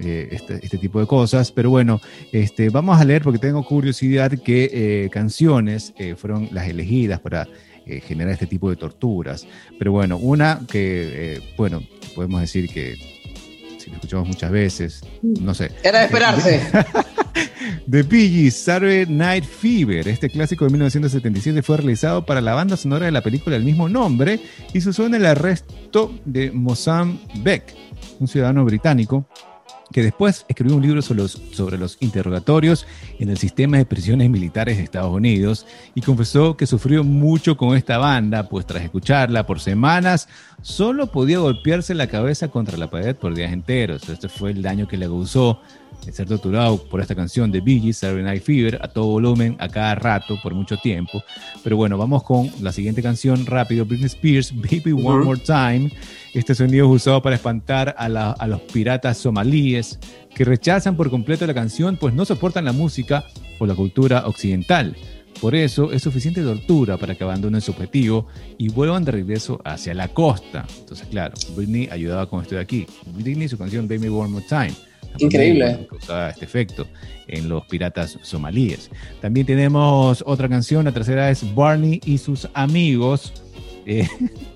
Eh, este, este, tipo de cosas. Pero bueno, este, vamos a leer porque tengo curiosidad que eh, canciones eh, fueron las elegidas para eh, genera este tipo de torturas. Pero bueno, una que, eh, bueno, podemos decir que si lo escuchamos muchas veces, no sé. Era de esperarse. [laughs] The Bee Saturday Night Fever. Este clásico de 1977 fue realizado para la banda sonora de la película del mismo nombre y se usó en el arresto de Beck, un ciudadano británico que después escribió un libro sobre los, interrogatorios en el sistema de prisiones militares de Estados Unidos y confesó que sufrió mucho con esta banda, pues tras escucharla por semanas, solo podía golpearse la cabeza contra la pared por días enteros. Este fue el daño que le causó ser torturado por esta canción de Gees, Saturday Night Fever, a todo volumen, a cada rato, por mucho tiempo. Pero bueno, vamos con la siguiente canción rápido, Britney Spears, Baby One More Time. Este sonido es usado para espantar a, a los piratas somalíes que rechazan por completo la canción, pues no soportan la música o la cultura occidental. Por eso es suficiente tortura para que abandonen su objetivo y vuelvan de regreso hacia la costa. Entonces, claro, Britney ayudaba con esto de aquí. Britney su canción Baby One More Time. Increíble. Causaba este efecto en los piratas somalíes. También tenemos otra canción, la tercera es Barney y sus amigos. Eh,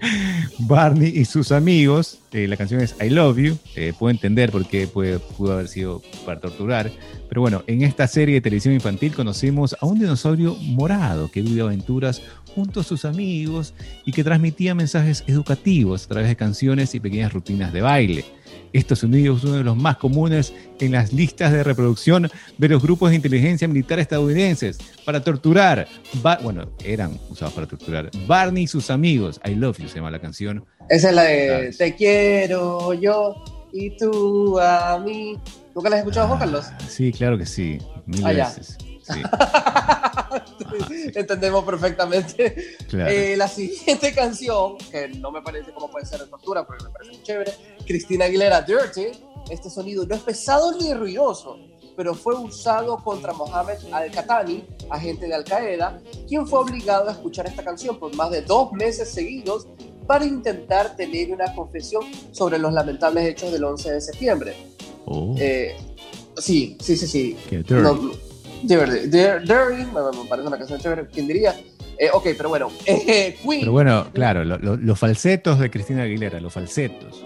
[laughs] Barney y sus amigos. Eh, la canción es I Love You. Eh, puedo entender por qué pudo haber sido para torturar. Pero bueno, en esta serie de televisión infantil conocemos a un dinosaurio morado que vive aventuras junto a sus amigos y que transmitía mensajes educativos a través de canciones y pequeñas rutinas de baile. Estos sonidos son uno de los más comunes en las listas de reproducción de los grupos de inteligencia militar estadounidenses para torturar. bueno, eran usados para torturar. Barney y sus amigos. I Love You se llama la canción. Esa es la de Te quiero yo y tú a mí. ¿Nunca la has escuchado, Juan Carlos? Sí, claro que sí. Mil ah, veces. [laughs] Entendemos perfectamente. Eh, la siguiente canción, que no me parece como puede ser de tortura, pero me parece muy chévere, Cristina Aguilera, Dirty. Este sonido no es pesado ni ruidoso, pero fue usado contra Mohamed Al-Qatani, agente de Al-Qaeda, quien fue obligado a escuchar esta canción por más de dos meses seguidos para intentar tener una confesión sobre los lamentables hechos del 11 de septiembre. Oh. Eh, sí, sí, sí, sí. Dirty, Dirty, me parece una canción chévere, ¿quién diría? Eh, ok, pero bueno, [laughs] eh, Queen. Pero bueno, claro, los falsetos de Cristina Aguilera, los falsetos.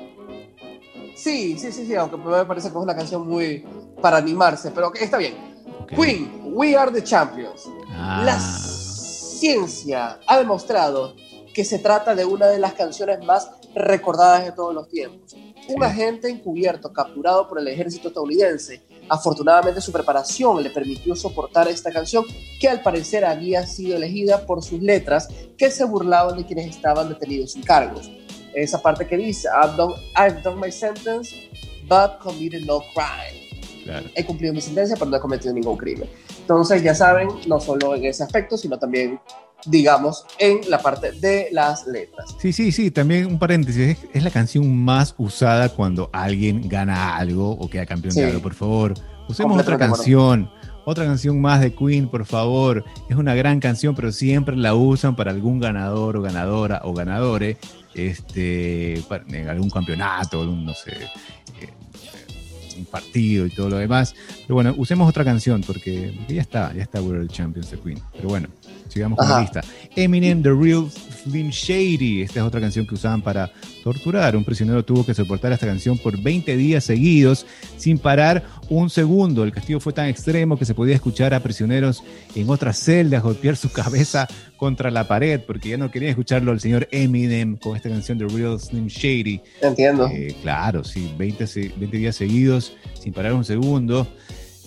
Sí, sí, sí, sí, aunque me parece que es una canción muy para animarse, pero está bien. Queen, We Are the Champions. Ah. La ciencia ha demostrado que se trata de una de las canciones más recordadas de todos los tiempos. Un agente encubierto capturado por el ejército estadounidense Afortunadamente su preparación le permitió soportar esta canción que al parecer había sido elegida por sus letras que se burlaban de quienes estaban detenidos sin cargos. Esa parte que dice, I've done, my sentence, but committed no crime. He cumplido mi sentencia, pero no he cometido ningún crimen. Entonces, ya saben, no solo en ese aspecto, sino también digamos, en la parte de las letras. Sí, sí, sí, también un paréntesis, es, la canción más usada cuando alguien gana algo o queda campeón de algo, por favor. Usemos otra canción. Otra canción más de Queen, por favor. Es una gran canción, pero siempre la usan para algún ganador o ganadora o ganadores este, en algún campeonato, no sé, eh, un partido y todo lo demás. Pero bueno, usemos otra canción porque, ya está, ya está World Champions de Queen. Pero bueno, sigamos con la lista. Eminem, The Real Slim Shady. Esta es otra canción que usaban para torturar. Un prisionero tuvo que soportar esta canción por 20 días seguidos sin parar un segundo. El castigo fue tan extremo que se podía escuchar a prisioneros en otras celdas golpear su cabeza contra la pared porque ya no quería escucarlo al señor Eminem con esta canción de Real Slim Shady. Entiendo. Eh, claro, sí, 20, 20 días seguidos sin parar un segundo.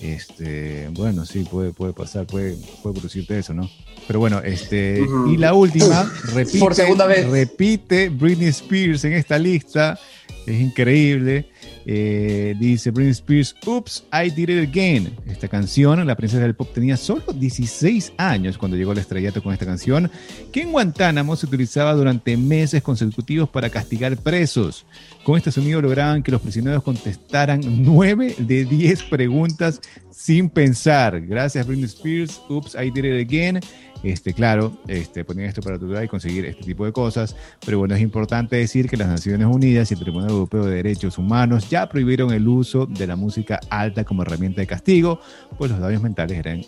Este, bueno, sí, puede, puede pasar, puede, puede producirte eso, ¿no? Pero bueno, este, y la última, repite, Por segunda vez. repite Britney Spears en esta lista, es increíble. Eh, dice Britney Spears, Oops, I Did It Again. Esta canción, la princesa del pop tenía solo 16 años cuando llegó al estrellato con esta canción, que en Guantánamo se utilizaba durante meses consecutivos para castigar presos. Con este sonido lograban que los prisioneros contestaran 9 de 10 preguntas sin pensar. Gracias Britney Spears, Oops, I Did It Again. Este, claro, este, ponían esto para tutorar y conseguir este tipo de cosas, pero bueno, es importante decir que las Naciones Unidas y el Tribunal Europeo de Derechos Humanos ya prohibieron el uso de la música alta como herramienta de castigo, pues los daños mentales eran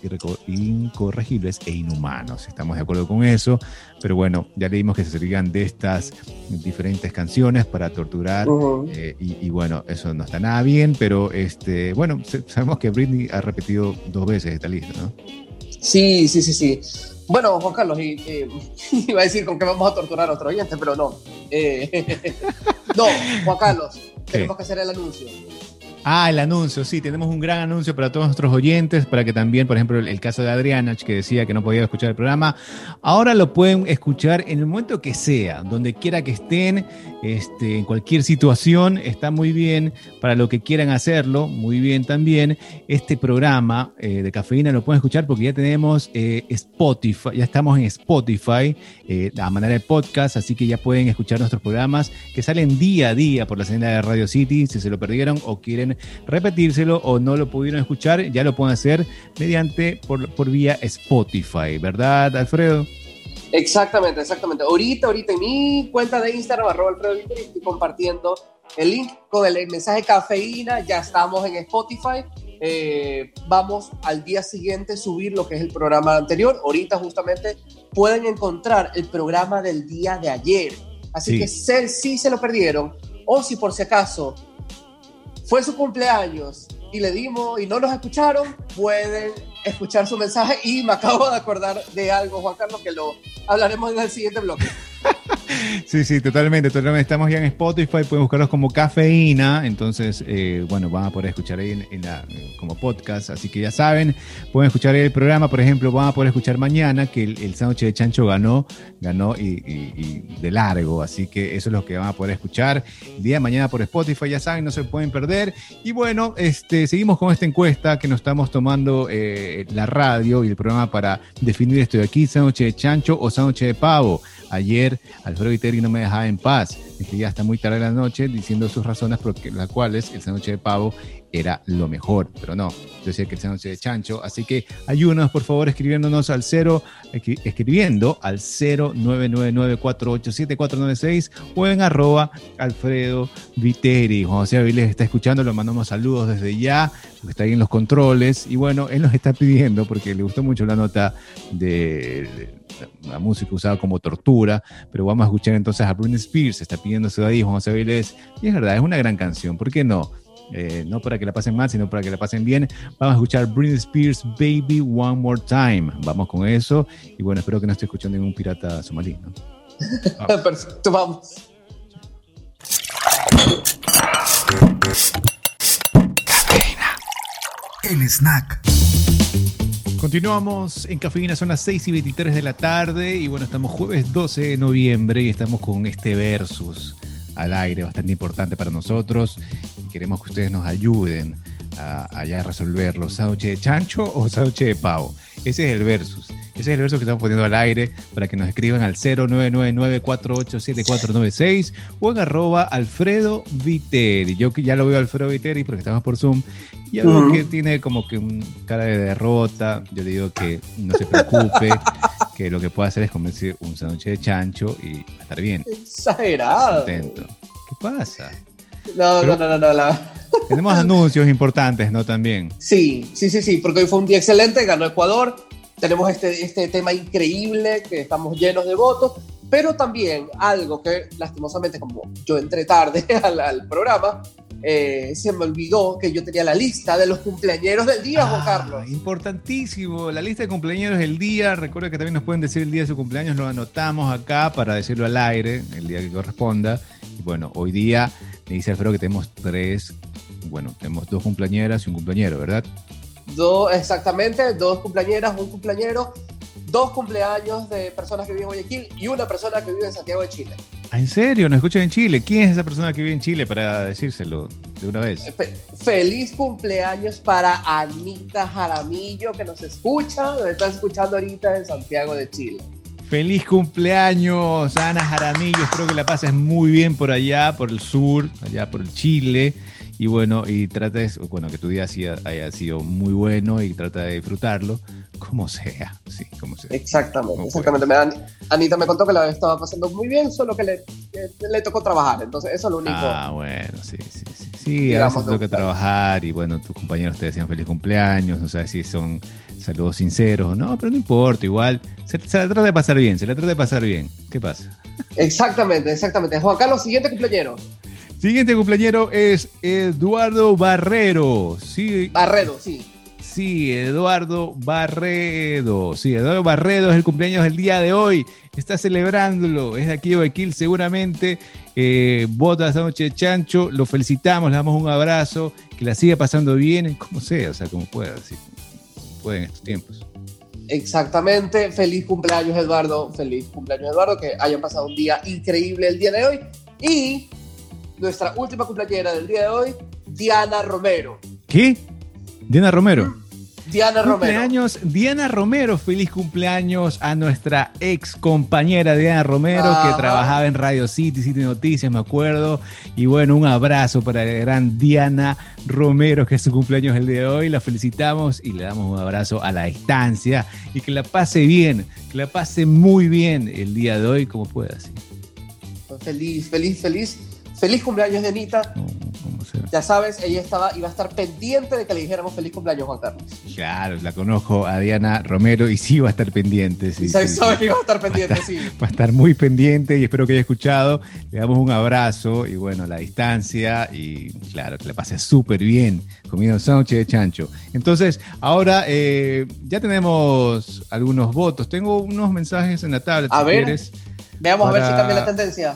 incorregibles e inhumanos. Estamos de acuerdo con eso, pero bueno, ya leímos que se servían de estas diferentes canciones para torturar eh, y, bueno, eso no está nada bien, pero este, bueno, sabemos que Britney ha repetido dos veces esta lista, ¿no? Sí, sí, sí, sí. Bueno, Juan Carlos, y, [laughs] iba a decir con que vamos a torturar a otro oyente, pero no. Eh, [laughs] no, Juan Carlos, tenemos que hacer el anuncio. Ah, el anuncio, sí, tenemos un gran anuncio para todos nuestros oyentes, para que también, por ejemplo, el, caso de Adriana, que decía que no podía escuchar el programa, ahora lo pueden escuchar en el momento que sea, donde quiera que estén, este, en cualquier situación, está muy bien para lo que quieran hacerlo, muy bien también. Este programa eh, de cafeína lo pueden escuchar porque ya tenemos eh, Spotify, ya estamos en Spotify eh, a manera de podcast, así que ya pueden escuchar nuestros programas que salen día a día por la señal de Radio City, si se lo perdieron o quieren repetírselo o no lo pudieron escuchar, ya lo pueden hacer mediante por, por vía Spotify, ¿verdad, Alfredo? Exactamente, exactamente. Ahorita, ahorita en mi cuenta de Instagram, arroba Alfredo estoy compartiendo el link con el mensaje cafeína. Ya estamos en Spotify. Eh, vamos al día siguiente subir lo que es el programa anterior. Ahorita justamente pueden encontrar el programa del día de ayer. Así que si se lo perdieron o si por si acaso fue su cumpleaños y le dimos y no nos escucharon, pueden escuchar su mensaje y me acabo de acordar de algo, Juan Carlos, que lo hablaremos en el siguiente bloque. Sí, sí, totalmente, totalmente. Estamos ya en Spotify, pueden buscarlos como cafeína, entonces, eh, bueno, van a poder escuchar ahí en, la, como podcast, así que ya saben, pueden escuchar el programa, por ejemplo, van a poder escuchar mañana que el, el sándwich de chancho ganó, ganó y, de largo, así que eso es lo que van a poder escuchar el día de mañana por Spotify, ya saben, no se pueden perder. Y bueno, este, seguimos con esta encuesta que nos estamos tomando eh, la radio y el programa para definir esto de aquí, sándwich de chancho o sándwich de pavo. Ayer Alfredo Viteri no me dejaba en paz. ya hasta muy tarde de la noche diciendo sus razones por las cuales el sándwich de pavo era lo mejor, pero no, yo decía que el sándwich de chancho, así que ayúdanos por favor escribiéndonos al cero, escribiendo al 0999487496 o en arroba Alfredo Viteri. Juan José Avilés está escuchando, le mandamos saludos desde ya, está ahí en los controles y bueno, él nos está pidiendo porque le gustó mucho la nota de la música usada como tortura, pero vamos a escuchar entonces a Britney Spears, está pidiendo de ahí, Juan José y es verdad, es una gran canción, ¿por qué no? Eh, no para que la pasen mal, sino para que la pasen bien. Vamos a escuchar Britney Spears Baby One More Time. Vamos con eso. Y bueno, espero que no esté escuchando ningún pirata somalí. ¿no? [laughs] Perfecto, vamos. El snack. Continuamos en Cafeína, son las 6 y 23 de la tarde y bueno, estamos jueves 12 de noviembre y estamos con este versus al aire bastante importante para nosotros y queremos que ustedes nos ayuden a, a resolverlo, sándwich de chancho o sándwich de pavo. Ese es el versus. Ese es el verso que estamos poniendo al aire para que nos escriban al 0999-487496 o en arroba Alfredo Viteri. Yo ya lo veo a Alfredo Viteri porque estamos por Zoom y algo que tiene como que un cara de derrota. Yo le digo que no se preocupe, [laughs] que lo que puede hacer es comerse un sándwich de chancho y estar bien. Exagerado. ¿Qué pasa? No, no, no, no, no. Tenemos anuncios importantes, ¿no? También. Sí, sí, sí, sí, porque hoy fue un día excelente, ganó Ecuador, tenemos este, este tema increíble, que estamos llenos de votos, pero también algo que lastimosamente, como yo entré tarde [laughs] al, programa, eh, se me olvidó que yo tenía la lista de los cumpleaños del día, Juan ah, Carlos. Importantísimo, la lista de cumpleaños del día. Recuerda que también nos pueden decir el día de su cumpleaños, lo anotamos acá para decirlo al aire, el día que corresponda. Y bueno, hoy día me dice Alfredo que tenemos tres, bueno, tenemos dos cumpleañeras y un cumpleañero, ¿verdad? Dos, exactamente, dos cumpleañeras, un cumpleañero, dos cumpleaños de personas que viven en Guayaquil y una persona que vive en Santiago de Chile. Ah, ¿En serio? ¿Nos escuchan en Chile? ¿Quién es esa persona que vive en Chile para decírselo de una vez? feliz cumpleaños para Anita Jaramillo que nos escucha, nos está escuchando ahorita en Santiago de Chile. Feliz cumpleaños, Ana Jaramillo. Espero que la pases muy bien por allá, por el sur, allá por el Chile. Y bueno, y trates, bueno, que tu día haya sido muy bueno y trata de disfrutarlo, como sea, sí, como sea. Exactamente, exactamente. Anita me contó que la estaba pasando muy bien, solo que le, le, tocó trabajar, entonces eso es lo único. Ah, bueno, sí, sí, sí. Sí, a veces toca trabajar y bueno, tus compañeros te decían feliz cumpleaños, no sé si son saludos sinceros o no, pero no importa, igual se, se, la trata de pasar bien, se la trata de pasar bien. ¿Qué pasa? Exactamente, exactamente. Juan Carlos, siguiente cumpleañero. Siguiente cumpleañero es Eduardo Barrero. Sí. Barredo, sí. Sí, Eduardo Barredo. Sí, Eduardo Barredo es el cumpleaños del día de hoy. Está celebrándolo. Es de aquí de Guayaquil, seguramente. Eh, vota esta noche de chancho. Lo felicitamos, le damos un abrazo. Que la siga pasando bien, como sea, o sea, como pueda. Sí en estos tiempos. Exactamente. Feliz cumpleaños, Eduardo. Feliz cumpleaños, Eduardo. Que hayan pasado un día increíble el día de hoy. Y nuestra última cumpleañera del día de hoy, Diana Romero. ¿Qué? Diana Romero. Diana Romero. Diana Romero, feliz cumpleaños a nuestra ex compañera Diana Romero, que trabajaba en Radio City, City Noticias, me acuerdo. Y bueno, un abrazo para la gran Diana Romero, que es su cumpleaños el día de hoy. La felicitamos y le damos un abrazo a la distancia. Y que la pase bien, que la pase muy bien el día de hoy, como pueda. Feliz, feliz, feliz Feliz cumpleaños de Anita. Ya sabes, ella estaba, iba a estar pendiente de que le dijéramos feliz cumpleaños, Juan Carlos. Claro, la conozco a Diana Romero y sí va a estar pendiente. Sí, sabes, que iba a estar pendiente, sí. Va a estar muy pendiente y espero que haya escuchado. Le damos un abrazo y bueno, la distancia y claro, que le pase súper bien comiendo sándwich de chancho. Entonces, ahora eh, ya tenemos algunos votos. Tengo unos mensajes en la tablet. A ver, veamos a ver si cambia la tendencia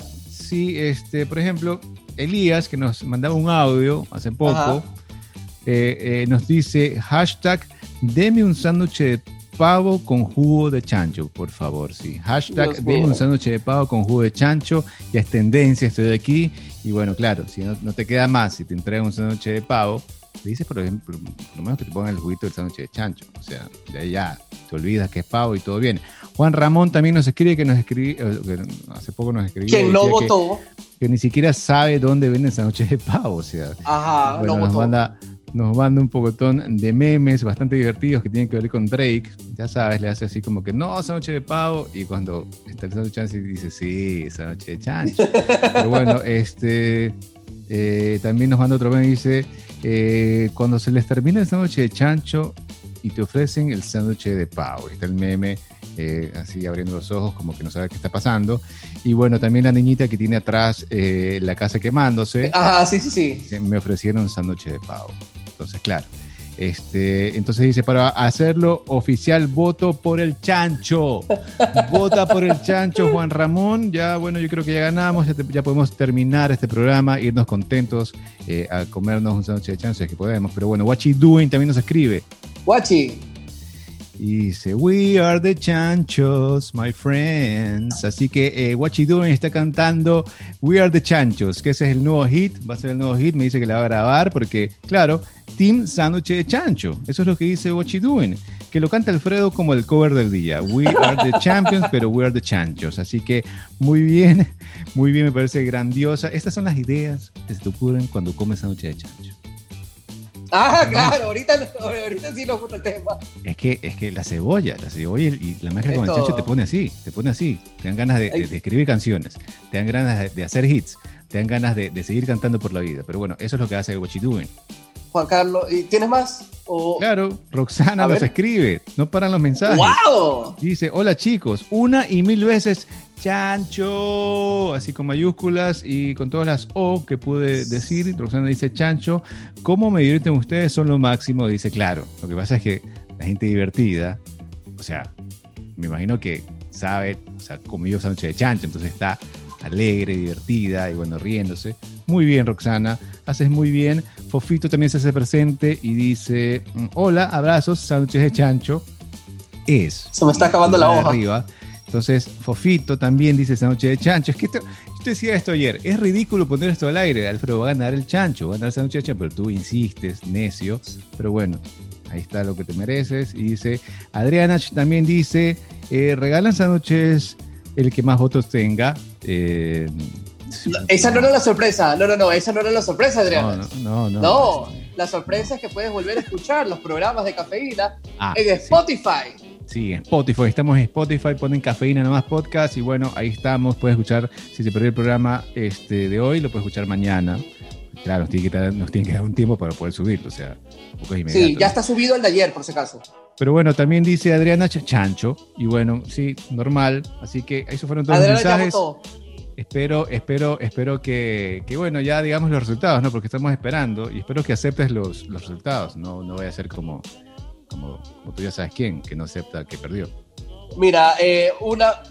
sí, este, por ejemplo, Elías, que nos mandaba un audio hace poco, eh, eh, nos dice hashtag deme un sándwich de pavo con jugo de chancho, por favor, sí. Hashtag deme un sándwich de pavo con jugo de chancho, ya es tendencia, estoy aquí. Y bueno, claro, si no, te queda más, si te entregan un sándwich de pavo, dices, por ejemplo, por lo menos que te pongan el juguito del sándwich de chancho. O sea, de ya te olvidas que es pavo y todo bien. Juan Ramón también nos escribe que nos escribe, eh, hace poco nos escribió. ¿Quién no votó? Que, ni siquiera sabe dónde venden sándwiches de pavo, o sea. Ajá, no nos Manda, nos manda un pocotón de memes bastante divertidos que tienen que ver con Drake. Ya sabes, le hace así como que no, sándwich de pavo. Y cuando está el sándwich de chancho, dice sí, sándwich de chancho. [laughs] Pero bueno, este. Eh, también nos manda otro meme y dice: eh, Cuando se les termina el sándwich de chancho y te ofrecen el sándwich de pavo. Está el meme eh, así abriendo los ojos como que no sabe qué está pasando. Y bueno, también la niñita que tiene atrás eh, la casa quemándose. Ah, sí, sí, sí. Me ofrecieron un sándwich de pavo. Entonces, claro. Este, entonces dice, para hacerlo oficial, voto por el chancho. [laughs] Vota por el chancho, Juan Ramón. Ya, bueno, yo creo que ya ganamos, ya, podemos terminar este programa, irnos contentos eh, a comernos un sándwich de chancho, es que podemos. Pero bueno, Wachi Doing también nos escribe. Wachi, y dice, We are the chanchos, my friends. Así que eh, Doing está cantando We are the chanchos, que ese es el nuevo hit, va a ser el nuevo hit. Me dice que la va a grabar porque, claro, Team Sándwich de Chancho. Eso es lo que dice What You Doing. que lo canta Alfredo como el cover del día. We are the champions, pero we are the chanchos. Así que muy bien, muy bien, me parece grandiosa. Estas son las ideas que se te ocurren cuando comes noche de chancho. Ah, claro, ahorita, ahorita sí nos gusta el tema. Es que, es que la cebolla, la cebolla y la mezcla con el chancho te pone así, te pone así. Te dan ganas de, escribir canciones, te dan ganas de, hacer hits, te dan ganas de, seguir cantando por la vida. Pero bueno, eso es lo que hace What You Juan Carlos, ¿y tienes más? Claro, Roxana los escribe, no paran los mensajes. ¡Wow! Dice, hola chicos, una y mil veces chancho, así con mayúsculas y con todas las O que pude decir. Roxana dice chancho, ¿cómo me divierten ustedes? Son lo máximo. Dice, claro, lo que pasa es que la gente divertida, o sea, me imagino que sabe, o sea, comió sándwich de chancho, entonces está alegre, divertida y bueno, riéndose. Muy bien, Roxana, haces muy bien. Fofito también se hace presente y dice, mm, hola, abrazos, sándwiches de chancho. Es. Se me está acabando la hoja. Arriba. Entonces, Fofito también dice sándwich de chancho. Es que esto, yo te decía esto ayer, es ridículo poner esto al aire. Alfredo va a ganar el chancho, va a ganar el sándwich de chancho, pero tú insistes, necio. Pero bueno, ahí está lo que te mereces. Y dice, Adriana también dice, eh, regalan sándwiches el que más votos tenga. Eh, esa no era la sorpresa, no, no, no, esa no era la sorpresa, Adrián. No, no, no. No, la sorpresa es que puedes volver a escuchar los programas de cafeína ah, en Spotify. Sí, en Spotify, estamos en Spotify, ponen cafeína nomás podcast y bueno, ahí estamos, puedes escuchar, si se perdió el programa este, de hoy, lo puedes escuchar mañana. Claro, nos tiene, que dar, nos tiene que dar un tiempo para poder subirlo, o sea, Sí, ya está subido el de ayer, por si acaso. Pero bueno, también dice Adriana Chancho, y bueno, sí, normal, así que eso fueron todos los mensajes. Espero, espero, espero que, que, bueno, ya digamos los resultados, ¿no? Porque estamos esperando y espero que aceptes los, los resultados, no, no vaya a ser como, como, tú ya sabes quién, que no acepta que perdió. Mira, eh, una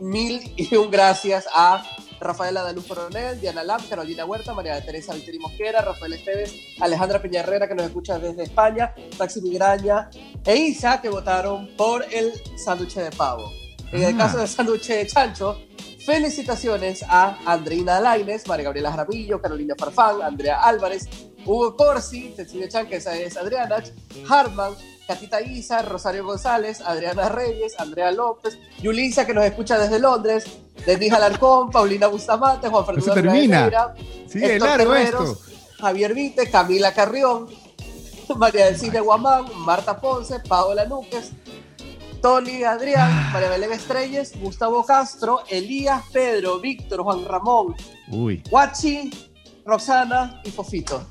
mil y un gracias a Rafaela Daluz Coronel, Diana Lam, Carolina Huerta, María Teresa Viteri Mosquera, Rafael Esteves, Alejandra Peñarrera, que nos escucha desde España, Taxi Migraña e Isa, que votaron por el sándwich de pavo. En el ah. caso del sándwich de chancho, Felicitaciones a Andreina Laines, María Gabriela Jaramillo, Carolina Farfán, Andrea Álvarez, Hugo Corsi, Cecilia Chan, que esa es Adriana, Hartman, Catita Isa, Rosario González, Adriana Reyes, Andrea López, Yulisa, que nos escucha desde Londres, Denise Alarcón, Paulina Bustamante, Juan Fernando termina. Sigue largo esto. Javier Vite, Camila Carrión, [laughs] María del Cine Guamán, Marta Ponce, Paola Núquez, Tony, Adrián, ah. María Belén Estrellas, Gustavo Castro, Elías, Pedro, Víctor, Juan Ramón, Uy. Guachi, Roxana y Fofito.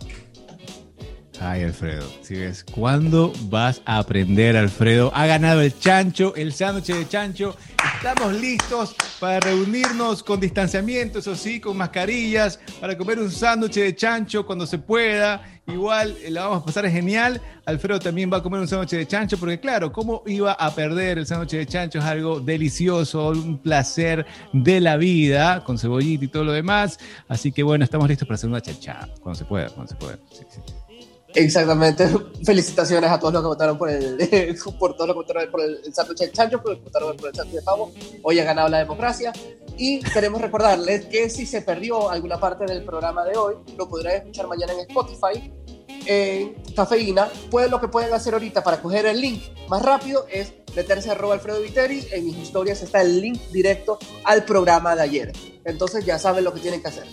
Ay, Alfredo, si ves, ¿cuándo vas a aprender, Alfredo? Ha ganado el chancho, el sándwich de chancho. Estamos listos para reunirnos con distanciamiento, eso sí, con mascarillas, para comer un sándwich de chancho cuando se pueda. Igual eh, la vamos a pasar genial. Alfredo también va a comer un sándwich de chancho, porque claro, ¿cómo iba a perder el sándwich de chancho? Es algo delicioso, un placer de la vida, con cebollita y todo lo demás. Así que bueno, estamos listos para hacer una chacha, cuando se pueda, cuando se pueda. Sí, sí. Exactamente. [laughs] Felicitaciones a todos los que votaron por el, [laughs] por todos los que votaron por el, sándwich de chancho, por los que votaron por el sándwich de pavo. Hoy ha ganado la democracia. Y queremos recordarles que si se perdió alguna parte del programa de hoy, lo podrán escuchar mañana en Spotify, en Cafeína. Pues lo que pueden hacer ahorita para coger el link más rápido es meterse a Alfredo Viteri. En mis historias está el link directo al programa de ayer. Entonces ya saben lo que tienen que hacer.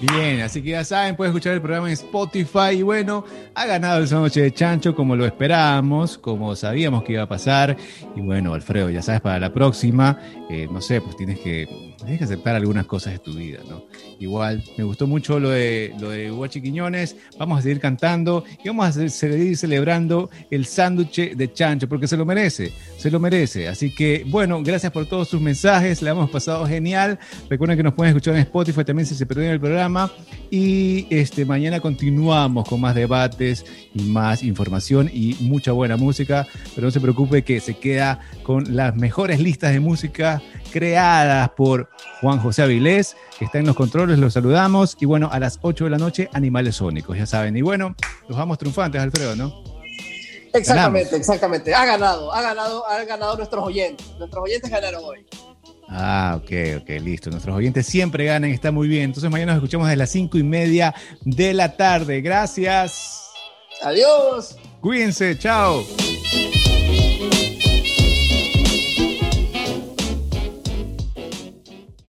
Bien, así que ya saben, pueden escuchar el programa en Spotify. Y bueno, ha ganado el sándwich de chancho como lo esperábamos, como sabíamos que iba a pasar. Y bueno, Alfredo, ya sabes, para la próxima, eh, no sé, pues tienes que, tienes que aceptar algunas cosas de tu vida, ¿no? Igual, me gustó mucho lo de, lo de Guachi Quiñones. Vamos a seguir cantando y vamos a seguir celebrando el sándwich de chancho, porque se lo merece, se lo merece. Así que, bueno, gracias por todos sus mensajes, le hemos pasado genial. Recuerden que nos pueden escuchar en Spotify también si se perdieron el programa y este, mañana continuamos con más debates y más información y mucha buena música. Pero no se preocupe que se queda con las mejores listas de música creadas por Juan José Avilés, que está en los controles, los saludamos. Y bueno, a las 8 de la noche, Animales Sónicos, ya saben. Y bueno, los vamos triunfantes, Alfredo, ¿no? Exactamente, exactamente. Ha ganado, ha ganado, ha ganado nuestros oyentes. Nuestros oyentes ganaron hoy. Ah, ok, ok, listo. Nuestros oyentes siempre ganan, está muy bien. Entonces mañana nos escuchamos de las cinco y media de la tarde. Gracias. Adiós. Cuídense, chao.